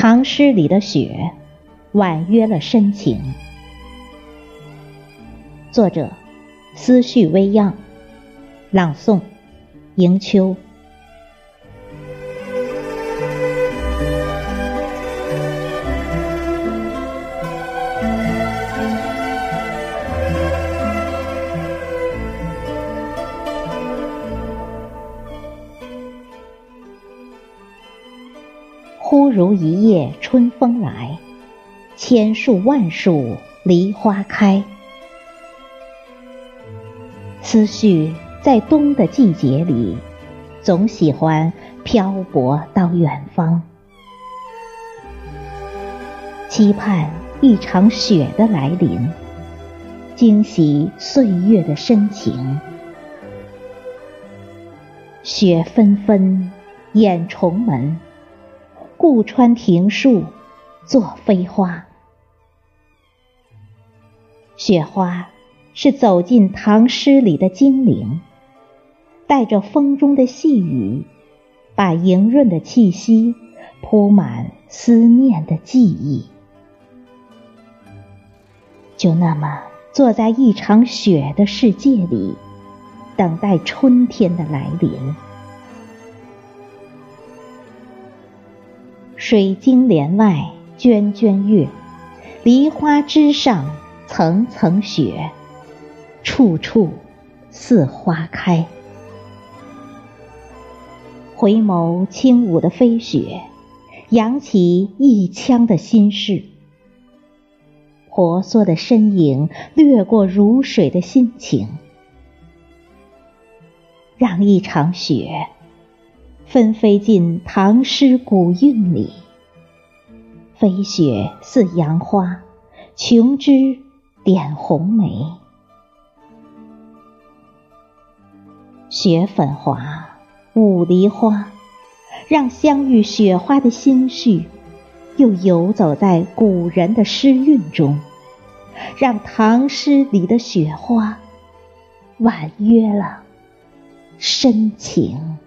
唐诗里的雪，婉约了深情。作者：思绪微漾，朗诵：迎秋。如一夜春风来，千树万树梨花开。思绪在冬的季节里，总喜欢漂泊到远方，期盼一场雪的来临，惊喜岁月的深情。雪纷纷掩重门。顾川庭树作飞花，雪花是走进唐诗里的精灵，带着风中的细雨，把莹润的气息铺满思念的记忆。就那么坐在一场雪的世界里，等待春天的来临。水晶帘外涓涓月，梨花枝上层层雪，处处似花开。回眸轻舞的飞雪，扬起一腔的心事。婆娑的身影掠过如水的心情，让一场雪。纷飞进唐诗古韵里，飞雪似杨花，琼枝点红梅。雪粉华，舞梨花，让相遇雪花的心绪，又游走在古人的诗韵中，让唐诗里的雪花，婉约了深情。